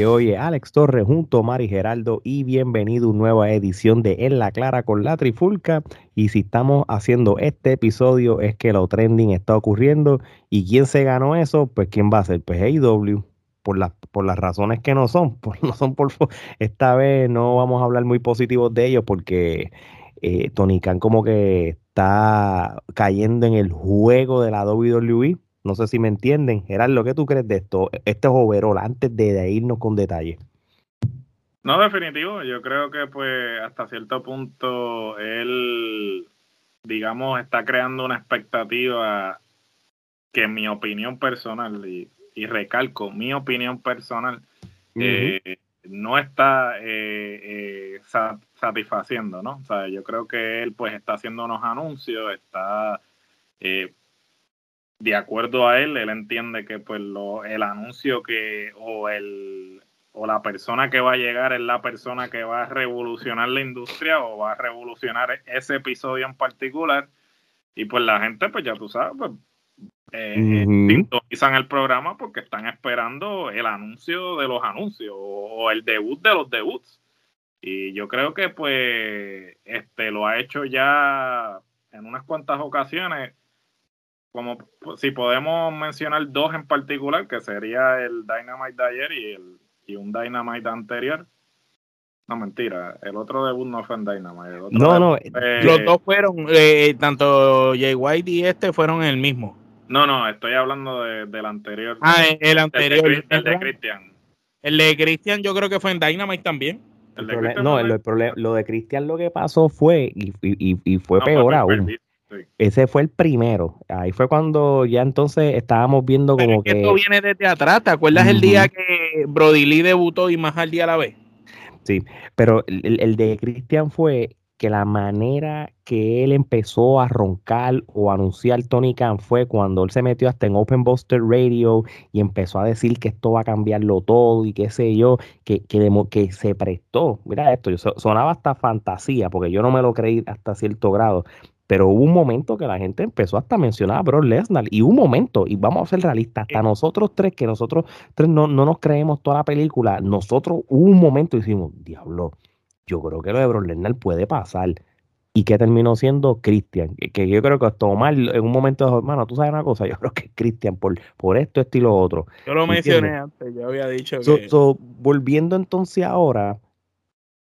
Oye, oye, Alex Torres junto a Mari Geraldo y bienvenido a una nueva edición de En la Clara con la Trifulca. Y si estamos haciendo este episodio es que lo trending está ocurriendo. ¿Y quién se ganó eso? Pues quién va a ser, pues AEW. Por las, por las razones que no son, por, no son por esta vez no vamos a hablar muy positivos de ellos porque eh, Tony Khan como que está cayendo en el juego de la WWE no sé si me entienden. Gerardo, ¿qué tú crees de esto? Este es overall, antes de, irnos con detalle. No, definitivo. Yo creo que pues hasta cierto punto él, digamos, está creando una expectativa que en mi opinión personal, y, recalco, mi opinión personal, eh, no está eh, eh, satisfaciendo, ¿no? O sea, yo creo que él pues está haciendo unos anuncios, está de acuerdo a él, él entiende que pues lo, el anuncio que o el o la persona que va a llegar es la persona que va a revolucionar la industria o va a revolucionar ese episodio en particular. Y pues la gente pues ya tú sabes pues eh, sintonizan el programa porque están esperando el anuncio de los anuncios o, el debut de los debuts. Y yo creo que pues este lo ha hecho ya en unas cuantas ocasiones como si podemos mencionar dos en particular, que sería el Dynamite de ayer y, el, y un Dynamite anterior. No, mentira, el otro debut no fue en Dynamite. no, no, los dos fueron, eh, tanto Jay White y este fueron el mismo. No, no, estoy hablando de, del anterior. Ah, el anterior. El de, Christian. El de Christian yo creo que fue en Dynamite también. no, lo de Christian lo que pasó fue, y, y, y fue peor aún. Ese fue el primero. Ahí fue cuando ya entonces estábamos viendo como que, Esto viene desde atrás. ¿Te acuerdas el día que Brody Lee debutó y más al día a la vez? Sí, pero el, de Christian fue que la manera que él empezó a roncar o anunciar Tony Khan fue cuando él se metió hasta en Open Buster Radio y empezó a decir que esto va a cambiarlo todo y qué sé yo, que, que, que se prestó. Mira esto, sonaba hasta fantasía, porque yo no me lo creí hasta cierto grado, pero hubo un momento que la gente empezó hasta a mencionar a Brock Lesnar. Y un momento, y vamos a ser realistas, hasta nosotros tres, que nosotros tres no, nos creemos toda la película, nosotros hubo un momento y decimos, diablo, yo creo que lo de Brock Lesnar puede pasar. Y que terminó siendo Christian. Que, yo creo que Omar en un momento dijo, hermano, tú sabes una cosa, yo creo que es Christian por, por esto, esto y lo otro. Yo lo mencioné antes, yo había dicho que... volviendo entonces ahora,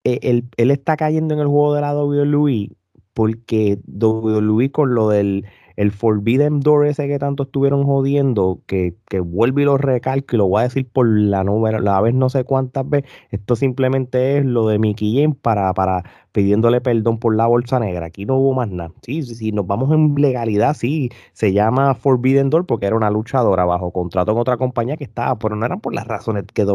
eh, él, él, está cayendo en el juego de la WWE porque WWE con lo del el Forbidden Door ese que tanto estuvieron jodiendo, que, que vuelve y lo recalco y lo voy a decir por la número, la vez no sé cuántas veces, esto simplemente es lo de Mickey James para, para pidiéndole perdón por la bolsa negra. Aquí no hubo más nada. Sí, sí, sí, nos vamos en legalidad, sí, se llama Forbidden Door porque era una luchadora bajo contrato con otra compañía que estaba, pero no eran por las razones que,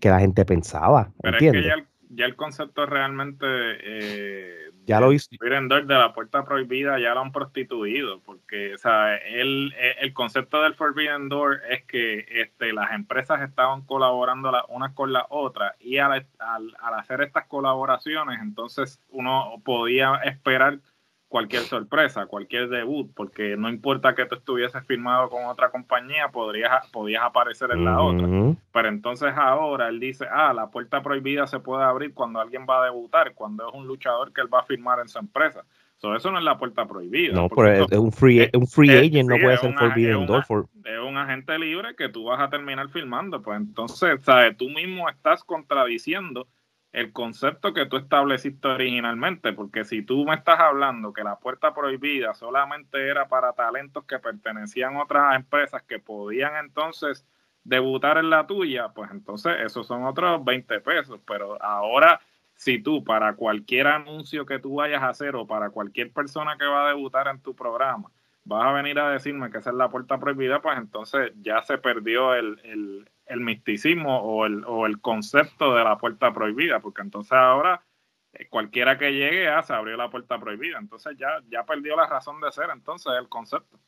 que la gente pensaba. ¿entiendes? Ya el concepto realmente eh, ya lo hizo. de la puerta prohibida ya lo han prostituido porque o sea, el, el concepto del Forbidden Door es que este, las empresas estaban colaborando las unas con las otras y al, al, al hacer estas colaboraciones entonces uno podía esperar cualquier sorpresa, cualquier debut, porque no importa que tú estuvieses firmado con otra compañía, podrías, podías aparecer en la otra. Pero entonces ahora él dice, ah, la puerta prohibida se puede abrir cuando alguien va a debutar, cuando es un luchador que él va a firmar en su empresa. eso no es la puerta prohibida. No, pero es, un free, un free agent, no puede ser forbidden door. Es un agente libre que tú vas a terminar firmando. Pues entonces, ¿sabes? Tú mismo estás contradiciendo el concepto que tú estableciste originalmente, porque si tú me estás hablando que la puerta prohibida solamente era para talentos que pertenecían a otras empresas que podían entonces debutar en la tuya, pues entonces esos son otros 20 pesos, pero ahora si tú para cualquier anuncio que tú vayas a hacer o para cualquier persona que va a debutar en tu programa, vas a venir a decirme que esa es la puerta prohibida, pues entonces ya se perdió el, el, el misticismo o el, o el concepto de la puerta prohibida, porque entonces ahora eh, cualquiera que llegue ah, se abrió la puerta prohibida, entonces ya, ya perdió la razón de ser entonces el concepto.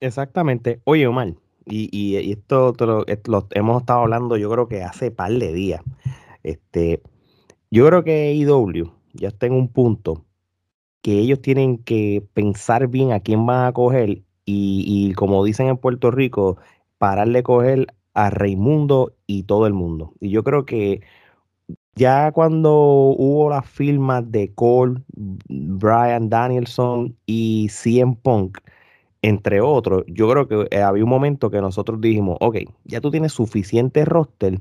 Exactamente. Oye, Omar, y, y, esto, lo, hemos estado hablando yo creo que hace par de días. Este, yo creo que IW ya está en un punto que ellos tienen que pensar bien a quién van a coger y, y como dicen en Puerto Rico, pararle coger a Raimundo y todo el mundo. Y yo creo que ya cuando hubo las firmas de Cole, Brian Danielson y CM Punk, entre otros, yo creo que eh, había un momento que nosotros dijimos, ok, ya tú tienes suficiente roster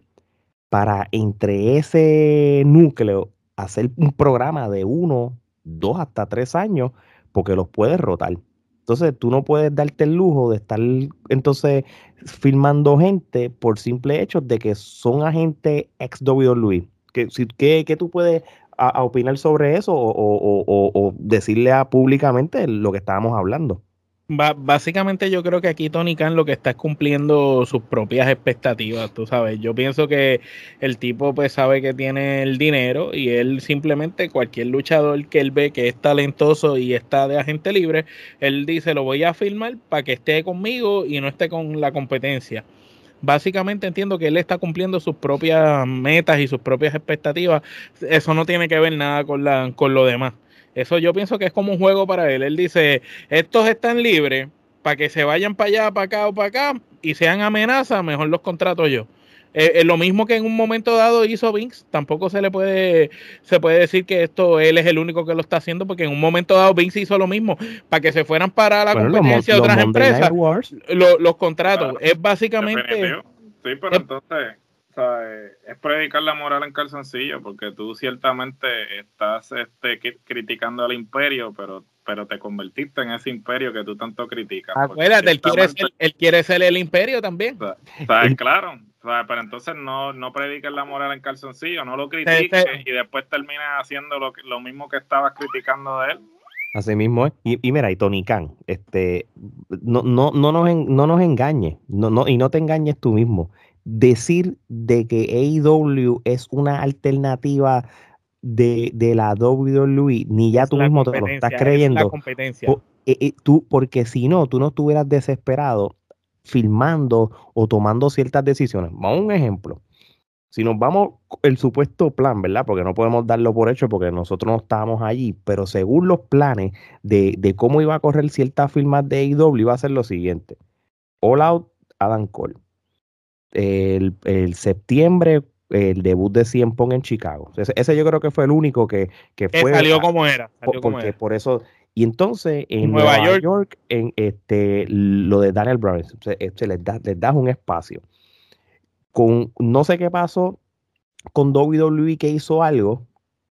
para entre ese núcleo hacer un programa de uno, dos hasta tres años, porque los puedes rotar. Entonces tú no puedes darte el lujo de estar entonces filmando gente por simple hecho de que son agentes ex WWE. ¿Qué, qué, tú puedes opinar sobre eso o, decirle a públicamente lo que estábamos hablando? Básicamente yo creo que aquí Tony Khan lo que está es cumpliendo sus propias expectativas, tú sabes. Yo pienso que el tipo pues sabe que tiene el dinero y él simplemente cualquier luchador que él ve que es talentoso y está de agente libre, él dice lo voy a filmar para que esté conmigo y no esté con la competencia. Básicamente entiendo que él está cumpliendo sus propias metas y sus propias expectativas. Eso no tiene que ver nada con, la, con lo demás. Eso yo pienso que es como un juego para él. Él dice, estos están libres para que se vayan para allá, para acá o para acá y sean amenazas, mejor los contrato yo. Es eh, eh, lo mismo que en un momento dado hizo Vince, tampoco se le puede, se puede decir que esto él es el único que lo está haciendo, porque en un momento dado Vince hizo lo mismo, para que se fueran para la competencia de otras empresas, los contratos. es básicamente... Sí, pero entonces es predicar la moral en calzoncillo, porque tú ciertamente estás este, criticando al imperio, pero pero te convertiste en ese imperio que tú tanto criticas. Acuérdate, él quiere, ser, él quiere ser el imperio también. claro, pero entonces no, no prediques la moral en calzoncillo, no lo critiques y después terminas haciendo lo, lo mismo que estabas criticando de él. Así mismo es. Y, y, mira, y Tony Khan, este, no, no, no, nos, no nos engañes, no, no, y no te engañes tú mismo decir de que AEW es una alternativa de, la WWE, ni ya tú mismo te lo estás creyendo. Eh, eh, tú, porque si no, tú no estuvieras desesperado filmando o tomando ciertas decisiones. Vamos a un ejemplo. Si nos vamos el supuesto plan, ¿verdad? Porque no podemos darlo por hecho porque nosotros no estábamos allí, pero según los planes de, de cómo iba a correr ciertas firmas de AEW, iba a ser lo siguiente. All Out, Adam Cole el, el septiembre el debut de Cien Pong en Chicago. Ese, yo creo que fue el único que, que fue. Salió como era. porque por eso. Y entonces en Nueva, York. en este lo de Daniel Bryan, se, este, les, da, les das un espacio. Con no sé qué pasó con WWE que hizo algo.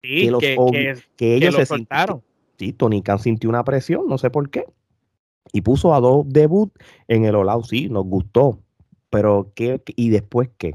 que, los, que, ellos se soltaron. Sí, Tony Khan sintió una presión, no sé por qué. Y puso a dos debut en el All Sí, nos gustó pero ¿qué, ¿y después qué?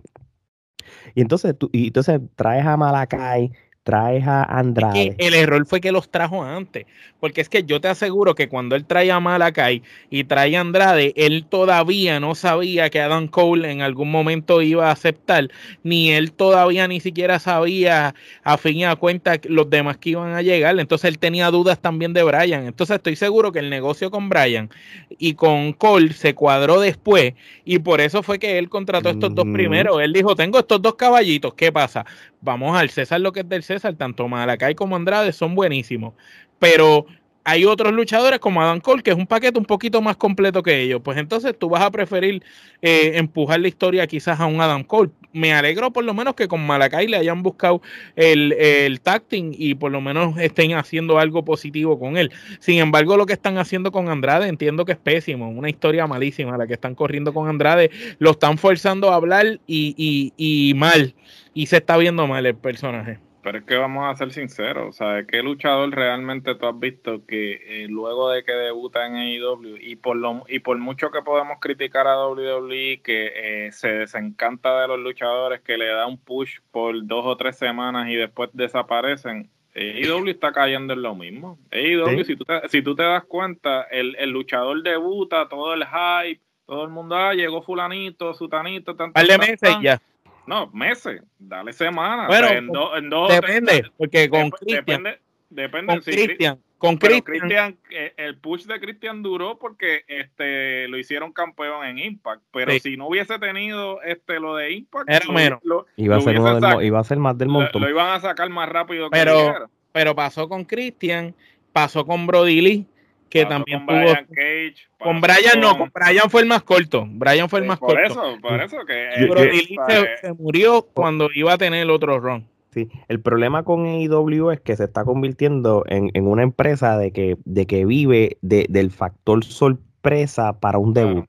Y entonces, tú, y entonces traes a Malakai, traes a Andrade. el error fue que los trajo antes, porque es que yo te aseguro que cuando él trae a Malakai y trae a Andrade, él todavía no sabía que Adam Cole en algún momento iba a aceptar, ni él todavía ni siquiera sabía a fin y a cuenta los demás que iban a llegar, entonces él tenía dudas también de Brian, entonces estoy seguro que el negocio con Brian y con Cole se cuadró después y por eso fue que él contrató estos dos primeros, él dijo, tengo estos dos caballitos, ¿qué pasa? Vamos al César lo que es del César, tanto Malacay como Andrade son buenísimos. Pero hay otros luchadores como Adam Cole, que es un paquete un poquito más completo que ellos. Pues entonces tú vas a preferir eh, empujar la historia quizás a un Adam Cole. Me alegro por lo menos que con Malacay le hayan buscado el, el tacting y por lo menos estén haciendo algo positivo con él. Sin embargo, lo que están haciendo con Andrade entiendo que es pésimo, una historia malísima la que están corriendo con Andrade. Lo están forzando a hablar y, y, y mal. Y se está viendo mal el personaje. Pero es que vamos a ser sinceros, o sea, ¿qué luchador realmente tú has visto que eh, luego de que debuta en AEW y por lo y por mucho que podemos criticar a WWE que eh, se desencanta de los luchadores que le da un push por dos o tres semanas y después desaparecen, AEW está cayendo en lo mismo. AEW, si, tú te, si tú te das cuenta, el, el luchador debuta, todo el hype, todo el mundo, ah, llegó fulanito, sutanito, tanto. Par de meses ya no, meses, dale semanas. Bueno, en depende, porque con Cristian. Depende, con Cristian. Con Cristian, eh, el push de Cristian duró porque este lo hicieron campeón en Impact, pero si no hubiese tenido este lo de Impact, era menos. iba, a ser iba a ser más del montón. Lo, iban a sacar más rápido pero, Pero pasó con Cristian, pasó con Brody Lee, que también con tuvo. Cage, con Brian no, con Brian fue el más corto. Brian fue el más por corto. Eso, por eso que. se, murió cuando iba a tener el otro run. Sí, el problema con AEW es que se está convirtiendo en, en una empresa de que, de que vive de, del factor sorpresa para un debut.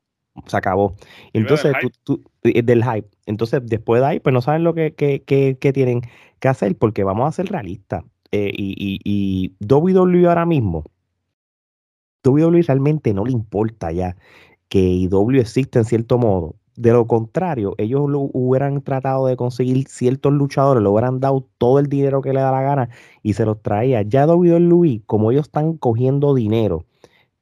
Se acabó. Entonces, tú, eh, del hype. Entonces, después de ahí, pues no saben lo que, que, que, tienen que hacer porque vamos a ser realistas. Eh, y, y, y WWE ahora mismo, WWE realmente no le importa ya que IW existe en cierto modo. De lo contrario, ellos lo hubieran tratado de conseguir ciertos luchadores, le hubieran dado todo el dinero que le da la gana y se los traía. Ya WWE, como ellos están cogiendo dinero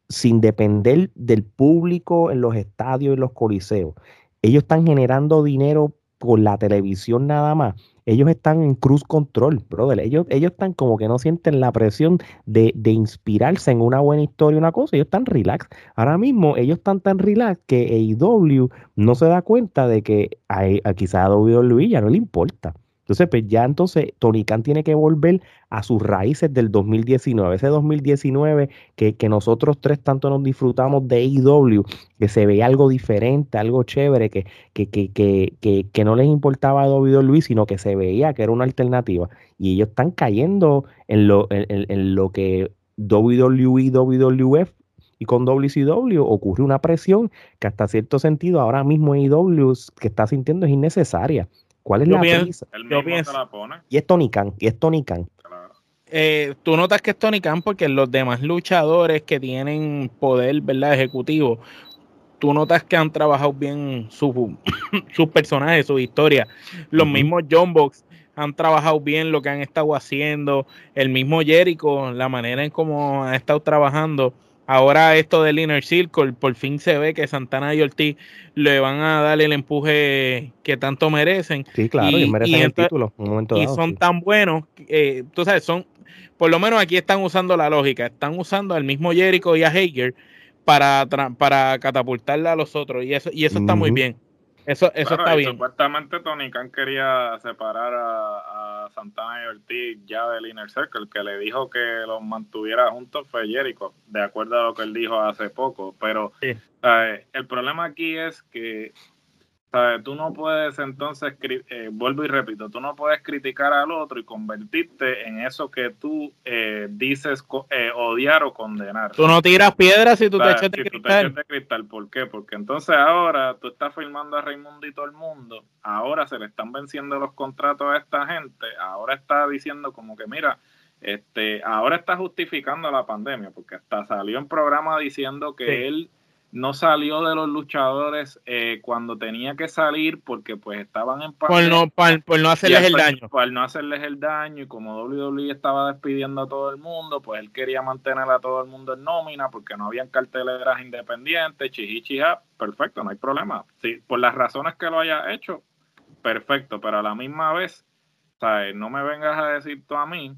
sin depender del público en los estadios y los coliseos, ellos están generando dinero por la televisión nada más ellos están en cruz control, brother. Ellos, ellos están como que no sienten la presión de, de, inspirarse en una buena historia, una cosa. Ellos están relax. Ahora mismo ellos están tan relax que AEW no se da cuenta de que a, a quizá a WWE ya no le importa. Entonces, pues ya entonces Tony Khan tiene que volver a sus raíces del 2019, ese 2019 que, que nosotros tres tanto nos disfrutamos de AEW, que se veía algo diferente, algo chévere, que, que, que, no les importaba a WWE, sino que se veía que era una alternativa. Y ellos están cayendo en lo, en, en lo que WWE, WWF y con WCW ocurre una presión que hasta cierto sentido ahora mismo AEW que está sintiendo es innecesaria. ¿Cuál es la prisa? Y es Tony Khan, y es Tony Khan. Eh, tú notas que es Tony Khan porque los demás luchadores que tienen poder, ¿verdad? Ejecutivo, tú notas que han trabajado bien sus personajes, su historia. Los mismos John Box han trabajado bien lo que han estado haciendo. El mismo Jericho, la manera en cómo ha estado trabajando. Ahora esto del Inner Circle, por fin se ve que Santana y Ortiz le van a dar el empuje que tanto merecen. Sí, claro, y, merecen el título. y son tan buenos, eh, tú sabes, son, por lo menos aquí están usando la lógica, están usando al mismo Jericho y a Hager para, para catapultarle a los otros, y eso, y eso está muy bien. Eso, eso está bien. Supuestamente Tony Khan quería separar a, Santana y Ortiz ya del Inner Circle. que le dijo que los mantuviera juntos fue Jericho, de acuerdo a lo que él dijo hace poco. Pero el problema aquí es que Tú no puedes entonces, eh, vuelvo y repito, tú no puedes criticar al otro y convertirte en eso que tú eh, dices eh, odiar o condenar. Tú no tiras piedras si tú te echas de cristal. de cristal. ¿Por qué? Porque entonces ahora tú estás filmando a Raimundo y todo el mundo, ahora se le están venciendo los contratos a esta gente, ahora está diciendo como que mira, este, ahora está justificando la pandemia, porque hasta salió en programa diciendo que él no salió de los luchadores eh, cuando tenía que salir porque pues estaban en por no, por, no hacerles el daño por no hacerles el daño y como WWE estaba despidiendo a todo el mundo pues él quería mantener a todo el mundo en nómina porque no habían carteleras independientes chihichija perfecto no hay problema sí, por las razones que lo haya hecho perfecto pero a la misma vez ¿sabes? no me vengas a decir tú a mí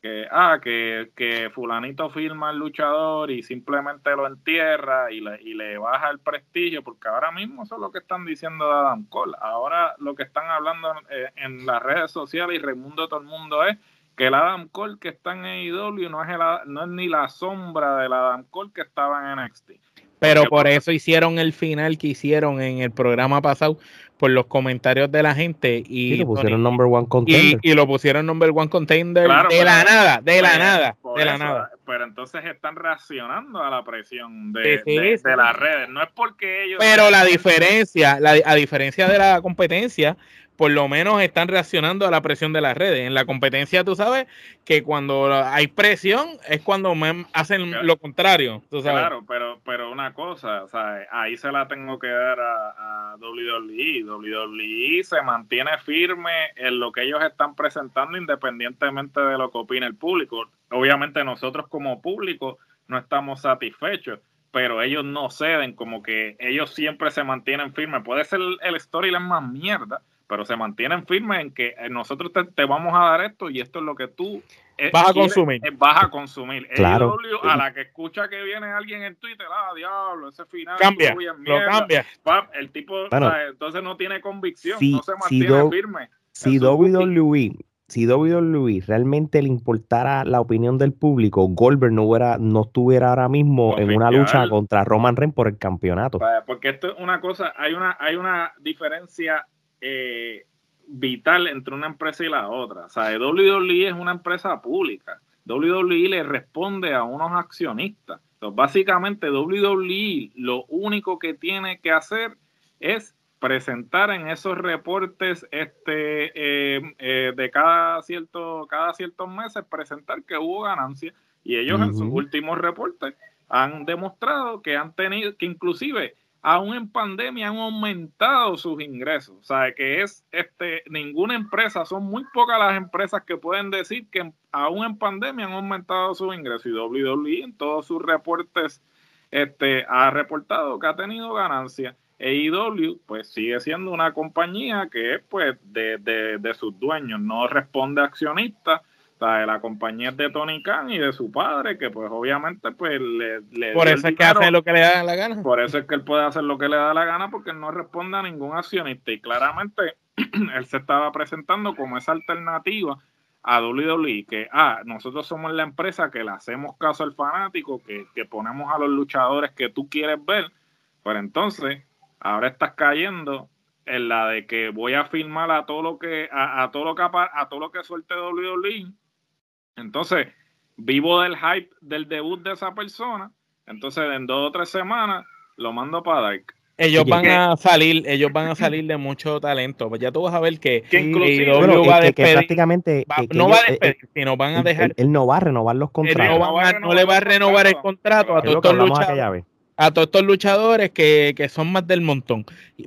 que, ah, que, que fulanito firma al luchador y simplemente lo entierra y le, y le baja el prestigio, porque ahora mismo eso es lo que están diciendo de Adam Cole. Ahora lo que están hablando en, las redes sociales y Raimundo todo el mundo es que el Adam Cole que está en AEW no es, el, no es ni la sombra del Adam Cole que estaba en NXT. Pero por eso hicieron el final que hicieron en el programa pasado por los comentarios de la gente y, lo pusieron number one contender. Y, lo pusieron number one contender de la nada, de la nada, de la nada. Pero entonces están reaccionando a la presión de, de, las redes. No es porque ellos. Pero la diferencia, la, a diferencia de la competencia, por lo menos están reaccionando a la presión de las redes. En la competencia, tú sabes que cuando hay presión es cuando hacen lo contrario. Claro, pero, pero una cosa, o sea, ahí se la tengo que dar a, a WWE. WWE se mantiene firme en lo que ellos están presentando independientemente de lo que opine el público. Obviamente nosotros como público no estamos satisfechos pero ellos no ceden, como que ellos siempre se mantienen firmes. Puede ser el storyline más mierda, pero se mantienen firmes en que eh, nosotros te, vamos a dar esto y esto es lo que tú eh, vas a consumir. Eh, vas a consumir. Claro. a la que escucha que viene alguien en Twitter, ah, diablo, ese final cambia, lo cambia. el tipo entonces no tiene convicción, no se mantiene firme. Si WWE si WWE realmente le importara la opinión del público, Goldberg no, hubiera, no estuviera ahora mismo en una lucha contra Roman Reigns por el campeonato. Porque esto es una cosa, hay una, hay una diferencia eh, vital entre una empresa y la otra. O sea, WWE es una empresa pública. WWE le responde a unos accionistas. Entonces, básicamente, WWE lo único que tiene que hacer es presentar en esos reportes este eh, eh, de cada cierto cada ciertos meses presentar que hubo ganancias y ellos en sus últimos reportes han demostrado que han tenido que inclusive aún en pandemia han aumentado sus ingresos. O sea, que es este ninguna empresa, son muy pocas las empresas que pueden decir que aún en pandemia han aumentado sus ingresos. Y WWE en todos sus reportes este, ha reportado que ha tenido ganancias. AEW pues sigue siendo una compañía que es pues de, de, sus dueños, no responde accionistas. Sea, la compañía es de Tony Khan y de su padre, que pues obviamente pues le... por eso es que hace lo que le da la gana. Por eso es que él puede hacer lo que le da la gana porque él no responde a ningún accionista y claramente él se estaba presentando como esa alternativa a WWE, que ah, nosotros somos la empresa que le hacemos caso al fanático, que, que ponemos a los luchadores que tú quieres ver, pero entonces ahora estás cayendo en la de que voy a firmar a todo lo que a, todo lo que a todo lo que suelte WWE. Entonces, vivo del hype del debut de esa persona. Entonces, en dos o tres semanas lo mando para Dark. Ellos van a salir, ellos van a salir de mucho talento. Pues ya tú vas a ver que, que va a despedir, prácticamente no va a despedir, sino van a dejar. Él, no va a renovar los contratos. No, le va a renovar el contrato a todos estos luchadores a todos estos luchadores que, que, son más del montón.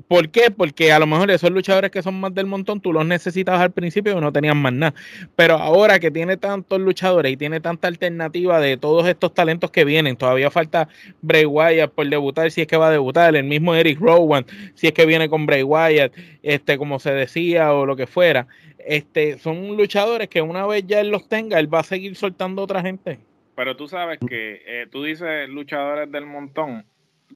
¿Por qué? Porque a lo mejor esos luchadores que son más del montón, tú los necesitabas al principio y no tenían más nada. Pero ahora que tiene tantos luchadores y tiene tanta alternativa de todos estos talentos que vienen, todavía falta Bray Wyatt por debutar, si es que va a debutar, el mismo Eric Rowan, si es que viene con Bray Wyatt, este, como se decía, o lo que fuera. Este, son luchadores que una vez ya él los tenga, él va a seguir soltando a otra gente. Pero tú sabes que eh, tú dices luchadores del montón.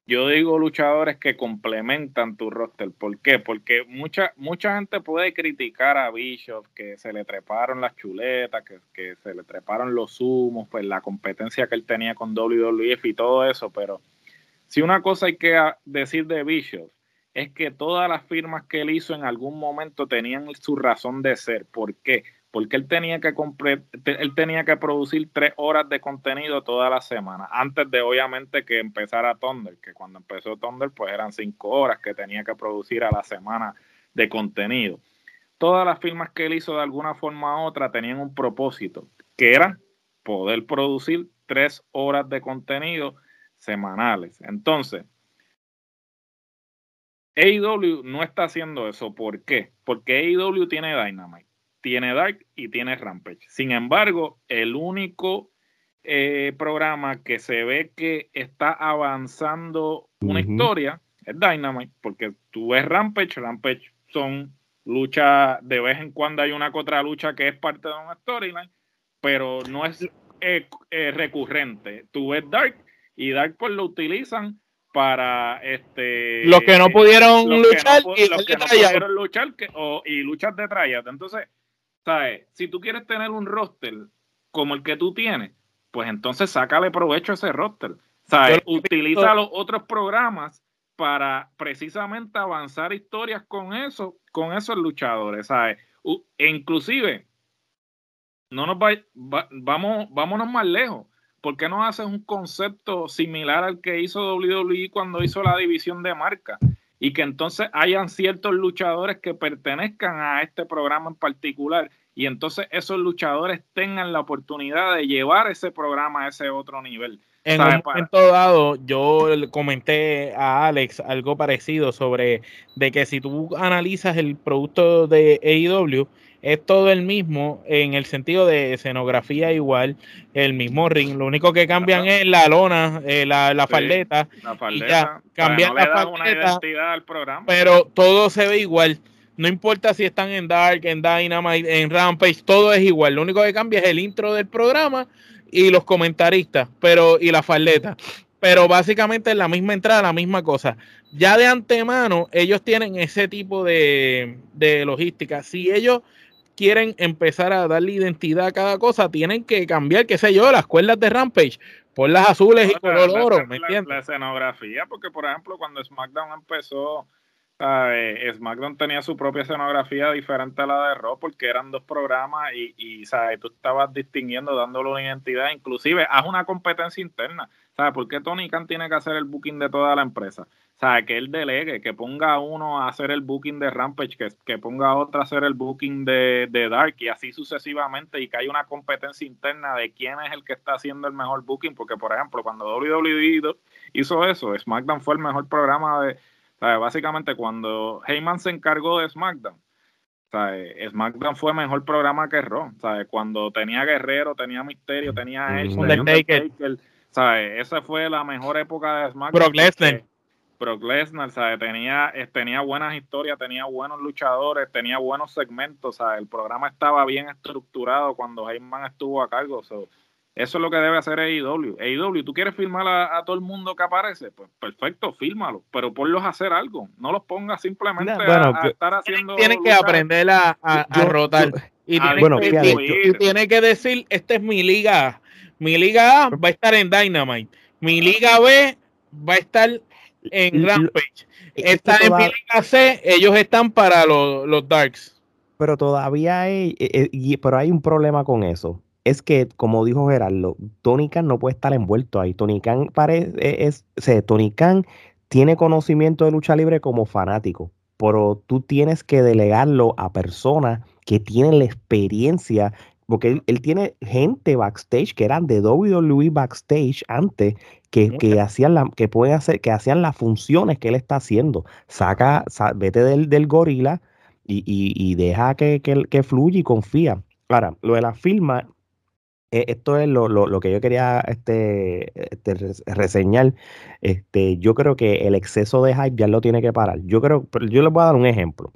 Yo digo luchadores que complementan tu roster. ¿Por qué? Porque mucha, mucha gente puede criticar a Bishop, que se le treparon las chuletas, que, que se le treparon los humos, pues la competencia que él tenía con WWF y todo eso. Pero si una cosa hay que decir de Bishop es que todas las firmas que él hizo en algún momento tenían su razón de ser. ¿Por qué? Porque él tenía que él tenía que producir tres horas de contenido toda la semana, antes de obviamente que empezara Thunder, que cuando empezó Thunder pues eran cinco horas que tenía que producir a la semana de contenido. Todas las firmas que él hizo de alguna forma u otra tenían un propósito, que era poder producir tres horas de contenido semanales. Entonces, AEW no está haciendo eso. ¿Por qué? Porque AEW tiene Dynamite tiene Dark y tiene Rampage. Sin embargo, el único eh, programa que se ve que está avanzando una historia es Dynamite, porque tú ves Rampage, Rampage son luchas, de vez en cuando hay una contra lucha que es parte de una storyline, pero no es eh, eh, recurrente. Tú ves Dark y Dark pues lo utilizan para este los que no pudieron luchar y luchas de trayas entonces ¿sabes? Si tú quieres tener un roster como el que tú tienes, pues entonces sácale provecho a ese roster. ¿Sabes? Utiliza los otros programas para precisamente avanzar historias con eso, con esos luchadores, ¿sabes? E inclusive, no nos vamos, vámonos más lejos. ¿Por qué no haces un concepto similar al que hizo WWE cuando hizo la división de marca? Y que entonces hayan ciertos luchadores que pertenezcan a este programa en particular y entonces esos luchadores tengan la oportunidad de llevar ese programa a ese otro nivel. En un momento dado, yo comenté a Alex algo parecido sobre de que si tú analizas el producto de AEW, es todo el mismo en el sentido de escenografía igual, el mismo ring. Lo único que cambian es la lona, eh, la, la faldeta. La faldeta. cambian la faldeta, una identidad al programa. Pero todo se ve igual. No importa si están en Dark, en Dynamite, en Rampage, todo es igual. Lo único que cambia es el intro del programa y los comentaristas, pero y la faldeta. Pero básicamente es la misma entrada, la misma cosa. Ya de antemano, ellos tienen ese tipo de, de logística. Si ellos quieren empezar a darle identidad a cada cosa, tienen que cambiar, qué sé yo, las cuerdas de Rampage por las azules y color oro, ¿me entiendes? La escenografía, porque por ejemplo, cuando SmackDown empezó, eh, SmackDown tenía su propia escenografía diferente a la de Raw, porque eran dos programas y, y ¿sabes? tú estabas distinguiendo, dándole una identidad, inclusive haz una competencia interna. ¿Sabes por qué Tony Khan tiene que hacer el booking de toda la empresa? ¿Sabes? Que él delegue, que ponga a uno a hacer el booking de Rampage, que, que ponga a otro a hacer el booking de, de, Dark y así sucesivamente y que haya una competencia interna de quién es el que está haciendo el mejor booking. Porque, por ejemplo, cuando WWE hizo eso, SmackDown fue el mejor programa de... ¿sabes? Básicamente, cuando Heyman se encargó de SmackDown, ¿sabes? SmackDown fue mejor programa que Raw. ¿sabes? Cuando tenía Guerrero, tenía Misterio, tenía Edge, tenía Undertaker ¿sabes? Esa fue la mejor época de SmackDown. Brock Lesnar. Brock Lesnar, ¿sabes? Tenía, eh, tenía buenas historias, tenía buenos luchadores, tenía buenos segmentos, ¿sabes? El programa estaba bien estructurado cuando Heyman estuvo a cargo. eso es lo que debe hacer AEW. AEW, ¿tú quieres filmar a, todo el mundo que aparece? Pues perfecto, fílmalo, pero ponlos a hacer algo. No los pongas simplemente a, estar haciendo. Tienen que aprender a, rotar. y, bueno, tiene que decir: Esta es mi liga mi Liga A va a estar en Dynamite. Mi Liga B va a estar en Rampage. Está en mi Liga C, ellos están para los, los Darks. Pero todavía hay, eh, eh, pero hay un problema con eso. Es que, como dijo Gerardo, Tony Khan no puede estar envuelto ahí. Tony Khan parece, e, es, Tony Khan tiene conocimiento de lucha libre como fanático, pero tú tienes que delegarlo a personas que tienen la experiencia porque él, tiene gente backstage que eran de WWE backstage antes que, que hacían la, que puede hacer, que hacían las funciones que él está haciendo. Saca, vete del, del gorila y, y, deja que, que, que fluya y confía. Ahora, lo de la firma, esto es lo, lo, lo, que yo quería este, este, reseñar. Este, yo creo que el exceso de hype ya lo tiene que parar. Yo creo, yo les voy a dar un ejemplo.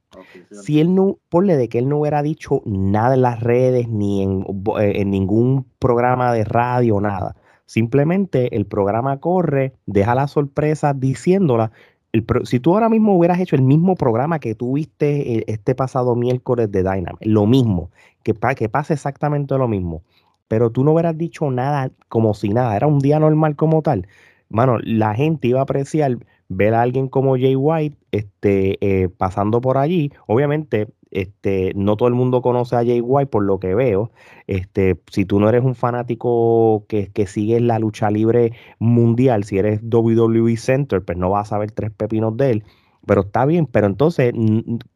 Si él no, ponle de que él no hubiera dicho nada en las redes, ni en, eh, en ningún programa de radio, nada. Simplemente el programa corre, deja la sorpresa diciéndola. El, si tú ahora mismo hubieras hecho el mismo programa que tuviste eh, este pasado miércoles de Dynamite, lo mismo, que, que pase exactamente lo mismo pero tú no hubieras dicho nada como si nada, era un día normal como tal. Mano, la gente iba a apreciar ver a alguien como Jay White este, eh, pasando por allí. Obviamente, este, no todo el mundo conoce a Jay White por lo que veo. Este, si tú no eres un fanático que, que sigues la lucha libre mundial, si eres WWE Center, pues no vas a ver tres pepinos de él pero está bien, pero entonces,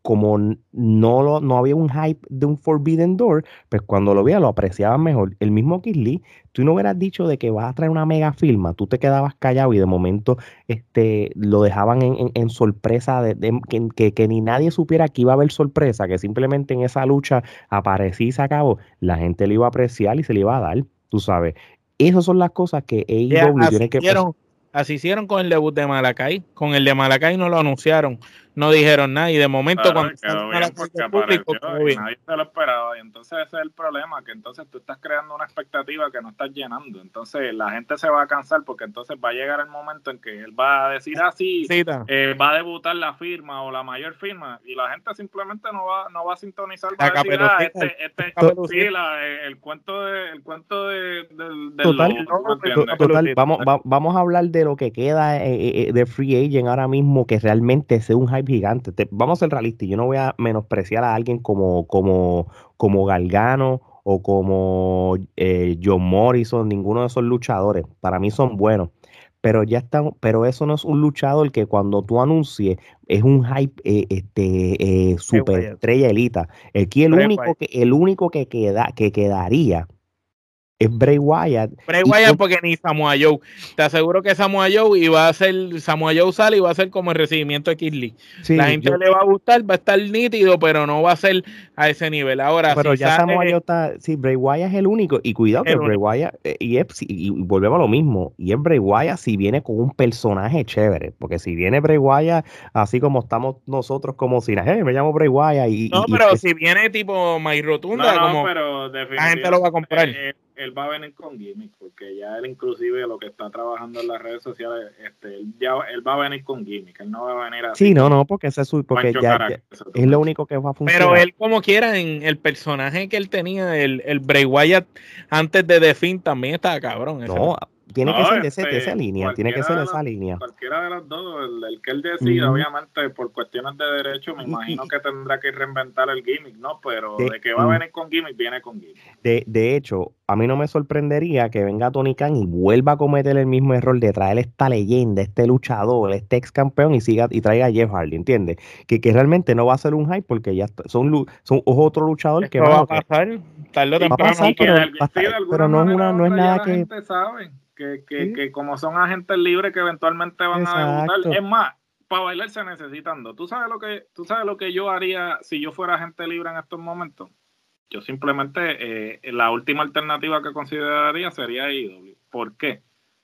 como no, lo, no había un hype de un Forbidden Door, pues cuando lo veía lo apreciaban mejor. El mismo Lee, tú no hubieras dicho de que vas a traer una mega firma, tú te quedabas callado y de momento este, lo dejaban en, sorpresa, de, que, que, ni nadie supiera que iba a haber sorpresa, que simplemente en esa lucha aparecía y se acabó, la gente le iba a apreciar y se le iba a dar, tú sabes. Esas son las cosas que AEW tiene que... Así hicieron con el debut de Malacay. Con el de Malacay no lo anunciaron no dijeron nada y de momento cuando público, nadie se lo esperaba y entonces ese es el problema que entonces tú estás creando una expectativa que no estás llenando entonces la gente se va a cansar porque entonces va a llegar el momento en que él va a decir así ah, eh, va a debutar la firma o la mayor firma y la gente simplemente no va no va a sintonizar va a decir ah, este, este sí, la, el cuento de el cuento de, del total, total vamos vamos a hablar de lo que queda eh, eh, de free agent ahora mismo que realmente sea un hype gigante. vamos a ser realistas. Yo no voy a menospreciar a alguien como, como, como Galgano o como eh, John Morrison, ninguno de esos luchadores. Para mí son buenos. Pero ya están, pero eso no es un luchador que cuando tú anuncies es un hype eh, este, eh, super estrella elita. Aquí el único que, el único que queda, que quedaría es Bray Wyatt. Bray Wyatt porque ni Samoa Joe. Te aseguro que Samoa Joe iba a ser, Samoa Joe sale y va a ser como el recibimiento de Kirli. la gente le va a gustar, va a estar nítido, pero no va a ser a ese nivel. Ahora, pero ya Samoa Joe está, sí, Bray Wyatt es el único. Y cuidado que Bray Wyatt, eh, y, y, volvemos a lo mismo, y es Bray Wyatt si viene con un personaje chévere, porque si viene Bray Wyatt así como estamos nosotros como si, hey, me llamo Bray Wyatt y... No, pero si viene tipo My Rotunda, como la gente lo va a comprar. Eh, él va a venir con gimmick, porque ya él inclusive lo que está trabajando en las redes sociales, este, él, ya, él va a venir con gimmick, él no va a venir así. Sí, no, no, porque, ese es, su, porque ya, es lo único que va a funcionar. Pero él como quiera, en el personaje que él tenía, el, el Bray Wyatt antes de The Finn también estaba cabrón. No, tiene que ser de, ese, de, esa línea, tiene que ser de esa línea. Cualquiera de los dos, el, que él decida, obviamente por cuestiones de derecho, me imagino que tendrá que reinventar el gimmick, ¿no? Pero de, que va a venir con gimmick, viene con gimmick. De, de hecho, a mí no me sorprendería que venga Tony Khan y vuelva a cometer el mismo error de traer esta leyenda, este luchador, este ex campeón y siga y traiga a Jeff Hardy, ¿entiendes? Que, que realmente no va a ser un hype porque ya son, son otro luchador que va a pasar, va a pasar, pero, pero no, es una, no es nada que... Que, que, que, como son agentes libres que eventualmente van a debutar. Es más, para bailar se necesitan dos. ¿Tú sabes, lo que, ¿Tú sabes lo que yo haría si yo fuera agente libre en estos momentos? Yo simplemente, eh, la última alternativa que consideraría sería IW. ¿Por qué?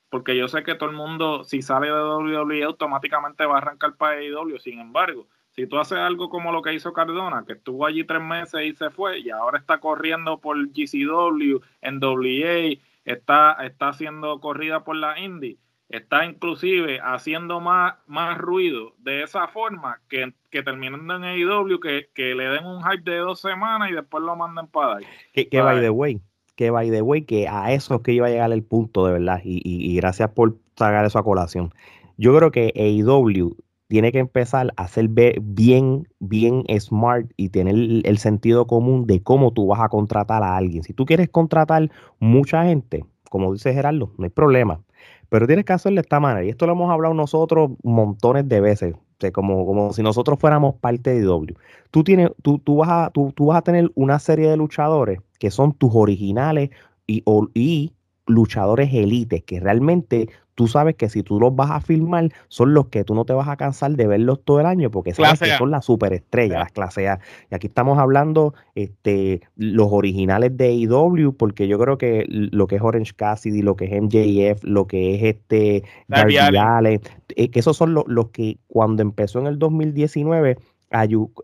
Porque yo sé que todo el mundo, si sale de WWE, automáticamente va a arrancar para IW. Sin embargo, si tú haces algo como lo que hizo Cardona, que estuvo allí tres meses y se fue, y ahora está corriendo por GCW, en WA, está, está siendo corrida por la Indy, está inclusive haciendo más, más ruido de esa forma que, que terminando en AEW, que, que le den un hype de dos semanas y después lo manden para ahí. Que, que by the way, que by the way, que a eso es que iba a llegar el punto de verdad, y, y, y gracias por sacar eso a colación. Yo creo que AEW tiene que empezar a ser bien, bien smart y tener el, sentido común de cómo tú vas a contratar a alguien. Si tú quieres contratar mucha gente, como dice Gerardo, no hay problema. Pero tienes que hacerlo de esta manera. Y esto lo hemos hablado nosotros montones de veces. como, como si nosotros fuéramos parte de W. Tú, tienes, tú, tú, vas a, tú, tú vas a tener una serie de luchadores que son tus originales y, y luchadores élites que realmente tú sabes que si tú los vas a filmar, son los que tú no te vas a cansar de verlos todo el año, porque sabes que son las superestrellas, las clase A. Y aquí estamos hablando este, los originales de IW, porque yo creo que lo que es Orange Cassidy, lo que es MJF, lo que es este Darby Allin, eh, que esos son los, los que cuando empezó en el 2019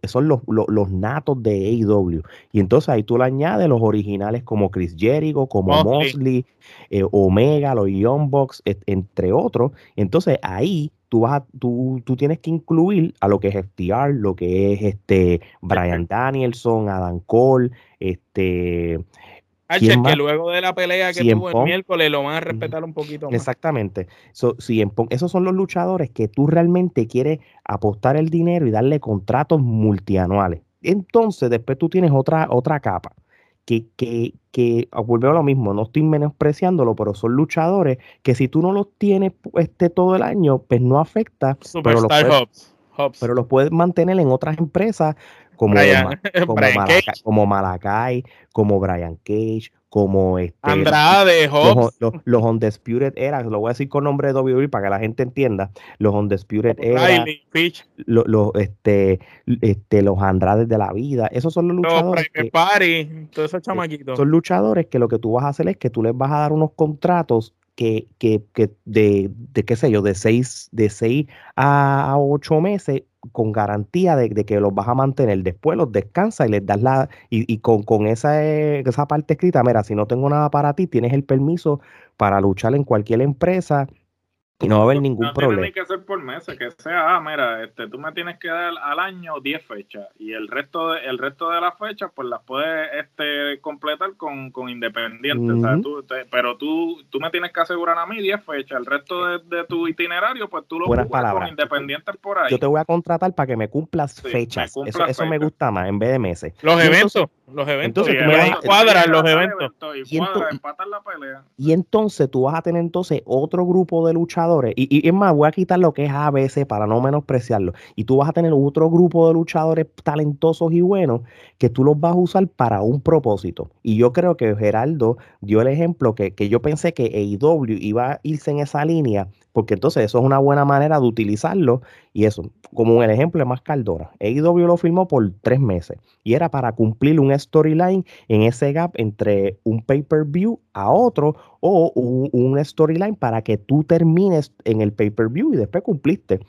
son los, los, natos de AEW. Y entonces ahí tú le añades los originales como Chris Jericho, como Mosley, eh, Omega, los Young Bucks, entre otros. Entonces ahí tú vas tú, tú, tienes que incluir a lo que es FTR, lo que es este Brian Danielson, Adam Cole, este que luego de la pelea que tuvo el miércoles lo van a respetar un poquito más. Exactamente. esos son los luchadores que tú realmente quieres apostar el dinero y darle contratos multianuales. Entonces, después tú tienes otra, otra capa. Que, que, que ah, volvemos a lo mismo, no estoy menospreciándolo, pero son luchadores que si tú no los tienes este todo el año, pues no afecta. pero los, puedes, pero los puedes mantener en otras empresas como, como, Malakai, como Brian Cage, como este, Andrade, Los, los, Undisputed Era, lo voy a decir con nombre de WWE para que la gente entienda, los Undisputed Era, los, este, este, los Andrades de la vida, esos son los luchadores. que, party, todos esos chamaquitos. Son luchadores que lo que tú vas a hacer es que tú les vas a dar unos contratos que, que, que de, de, qué sé yo, de seis, de seis a ocho meses con garantía de, que los vas a mantener. Después los descansa y les das la. Y, y con, con esa, esa parte escrita, mira, si no tengo nada para ti, tienes el permiso para luchar en cualquier empresa y no va a haber ningún problema. No tiene que ser por meses, que sea, ah, mira, este, tú me tienes que dar al año 10 fechas y el resto de, el resto de las fechas pues las puedes este, completar con, con independientes, pero tú, tú me tienes que asegurar a mí 10 fechas, el resto de, tu itinerario pues tú lo puedes con independientes por ahí. Yo te voy a contratar para que me cumplas fechas, eso, eso me gusta más en vez de meses. Los eventos, los eventos, entonces, tú me vas, cuadrar los eventos. Y, la pelea. y entonces tú vas a tener entonces otro grupo de luchadores y, es más, voy a quitar lo que es ABC para no menospreciarlo. Y tú vas a tener otro grupo de luchadores talentosos y buenos que tú los vas a usar para un propósito. Y yo creo que Geraldo dio el ejemplo que, que yo pensé que AEW iba a irse en esa línea porque entonces eso es una buena manera de utilizarlo y eso, como un ejemplo de más Caldora. AEW lo firmó por tres meses y era para cumplir un storyline en ese gap entre un pay-per-view a otro o un, storyline para que tú termines en el pay-per-view y después cumpliste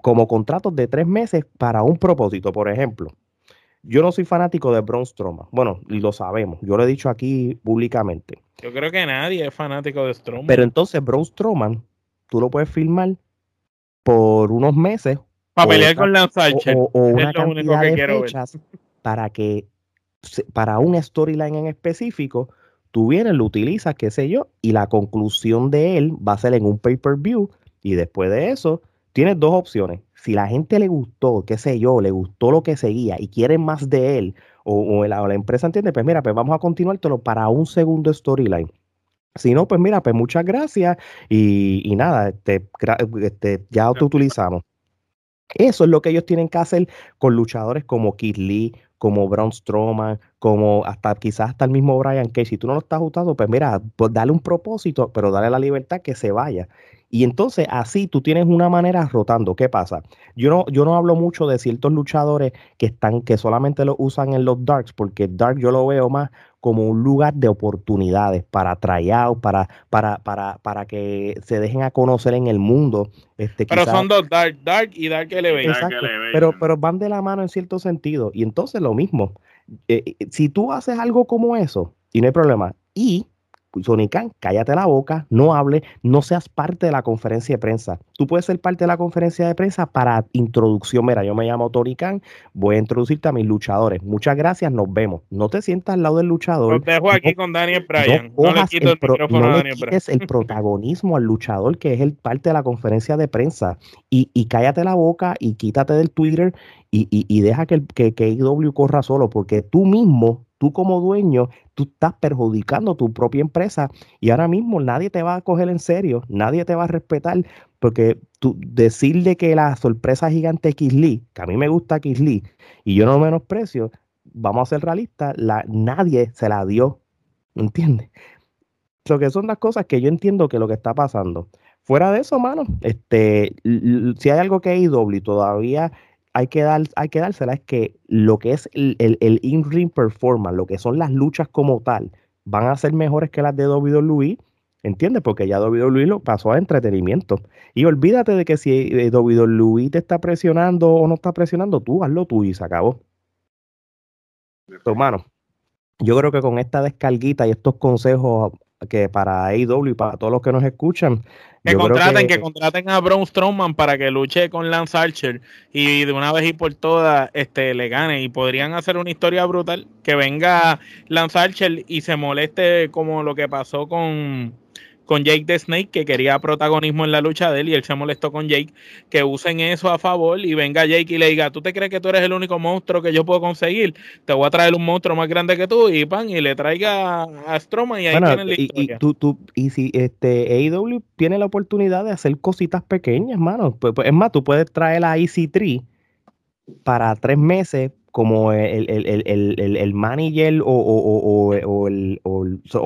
como contratos de tres meses para un propósito, por ejemplo. yo no soy fanático de Braun Strowman. Bueno, y lo sabemos. Yo lo he dicho aquí públicamente. Yo creo que nadie es fanático de Strowman. Pero entonces Braun Strowman, tú lo puedes filmar por unos meses. Para pelear con Lance Archer. O, una cantidad de fechas para que para un storyline en específico, tú vienes, lo utilizas, qué sé yo, y la conclusión de él va a ser en un pay-per-view. Y después de eso, tienes dos opciones. Si la gente le gustó, qué sé yo, le gustó lo que seguía y quieren más de él, o, la, empresa entiende, pues mira, pues vamos a continuártelo para un segundo storyline. Si no, pues mira, pues muchas gracias y, nada, este, este, ya te utilizamos. Eso es lo que ellos tienen que hacer con luchadores como Kid Lee, como Braun Strowman, como hasta quizás hasta el mismo Brian Cage. Si tú no lo estás gustando, pues mira, pues dale un propósito, pero dale la libertad que se vaya. Y entonces así tú tienes una manera rotando. ¿Qué pasa? Yo no, yo no hablo mucho de ciertos luchadores que están, que solamente lo usan en los darks, porque dark yo lo veo más como un lugar de oportunidades para tryout, para, para, para, para que se dejen a conocer en el mundo. Este, pero son dos dark, dark y dark elevation. Exacto, pero, pero van de la mano en cierto sentido. Y entonces lo mismo. Eh, eh, si tú haces algo como eso, y no hay problema, y Tony Khan, cállate la boca, no hable, no seas parte de la conferencia de prensa. Tú puedes ser parte de la conferencia de prensa para introducción. Mira, yo me llamo Tony Khan, voy a introducirte a mis luchadores. Muchas gracias, nos vemos. No te sientas al lado del luchador. Te dejo aquí con Daniel Bryan. No, le quito el, micrófono a Daniel Bryan. el protagonismo al luchador, que es el parte de la conferencia de prensa. Y, y cállate la boca y quítate del Twitter y, y, y deja que, que, que IW corra solo, porque tú mismo tú como dueño, tú estás perjudicando tu propia empresa y ahora mismo nadie te va a coger en serio, nadie te va a respetar, porque tú decirle que la sorpresa gigante Lee, que a mí me gusta Lee y yo no menosprecio, vamos a ser realistas, la, nadie se la dio, ¿entiendes? Lo que son las cosas que yo entiendo que lo que está pasando. Fuera de eso, mano, este, si hay algo que hay doble y todavía hay que, dar, hay que dársela es que lo que es el, el, in-ring performance, lo que son las luchas como tal, van a ser mejores que las de WWE, ¿entiendes? Porque ya WWE lo pasó a entretenimiento. Y olvídate de que si eh, WWE te está presionando o no está presionando, tú hazlo tú y se acabó. Hermano, yo creo que con esta descarguita y estos consejos que para AEW y para todos los que nos escuchan. Que contraten, que... contraten a Braun Strowman para que luche con Lance Archer y de una vez y por todas este, le gane. Y podrían hacer una historia brutal. Que venga Lance Archer y se moleste como lo que pasó con, con Jake the Snake, que quería protagonismo en la lucha de él, y él se molestó con Jake, que usen eso a favor y venga Jake y le diga, ¿tú te crees que tú eres el único monstruo que yo puedo conseguir? Te voy a traer un monstruo más grande que tú, y pan, y le traiga a Stroma y ahí tienen la historia. Y, tú, tú, y si este AEW tiene la oportunidad de hacer cositas pequeñas, mano, pues, pues es más, tú puedes traer a EC3 para tres meses como el, el, manager o,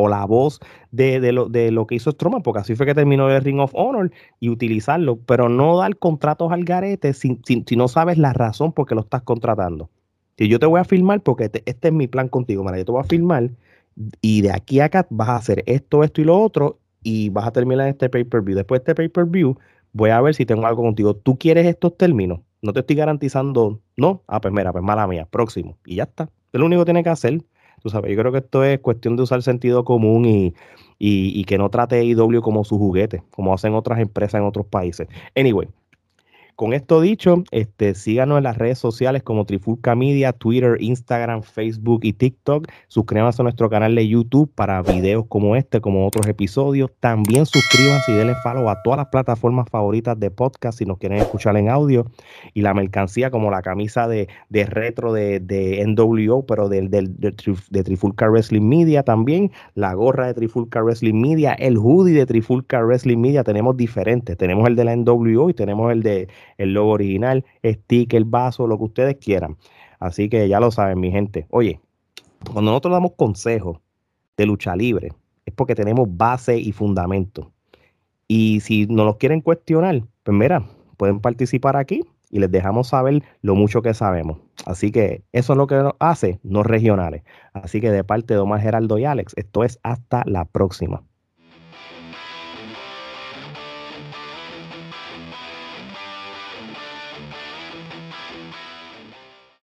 la voz de, lo, de lo que hizo Strowman, porque así fue que terminó el Ring of Honor y utilizarlo, pero no dar contratos al garete si, si, no sabes la razón por qué lo estás contratando. Si yo te voy a filmar porque este, es mi plan contigo, mira, yo te voy a filmar y de aquí a acá vas a hacer esto, esto y lo otro y vas a terminar este pay-per-view. Después de este pay-per-view voy a ver si tengo algo contigo. ¿Tú quieres estos términos? No te estoy garantizando, no, ah, pues mira, pues mala mía, próximo. Y ya está. Es lo único que tiene que hacer. Tú sabes, yo creo que esto es cuestión de usar sentido común y, y, y que no trate IW como su juguete, como hacen otras empresas en otros países. Anyway, con esto dicho, este, síganos en las redes sociales como Trifulca Media, Twitter, Instagram, Facebook y TikTok. Suscríbanse a nuestro canal de YouTube para videos como este, como otros episodios. También suscríbanse y denle follow a todas las plataformas favoritas de podcast si nos quieren escuchar en audio. Y la mercancía como la camisa de, retro de, NWO, pero del, de Trifulca Wrestling Media también. La gorra de Trifulca Wrestling Media, el hoodie de Trifulca Wrestling Media. Tenemos diferentes. Tenemos el de la NWO y tenemos el de el logo original, sticker, vaso, lo que ustedes quieran. Así que ya lo saben, mi gente. Oye, cuando nosotros damos consejos de lucha libre, es porque tenemos base y fundamento. Y si no los quieren cuestionar, pues mira, pueden participar aquí y les dejamos saber lo mucho que sabemos. Así que eso es lo que nos hace no regionales. Así que de parte de Omar Geraldo y Alex, esto es hasta la próxima.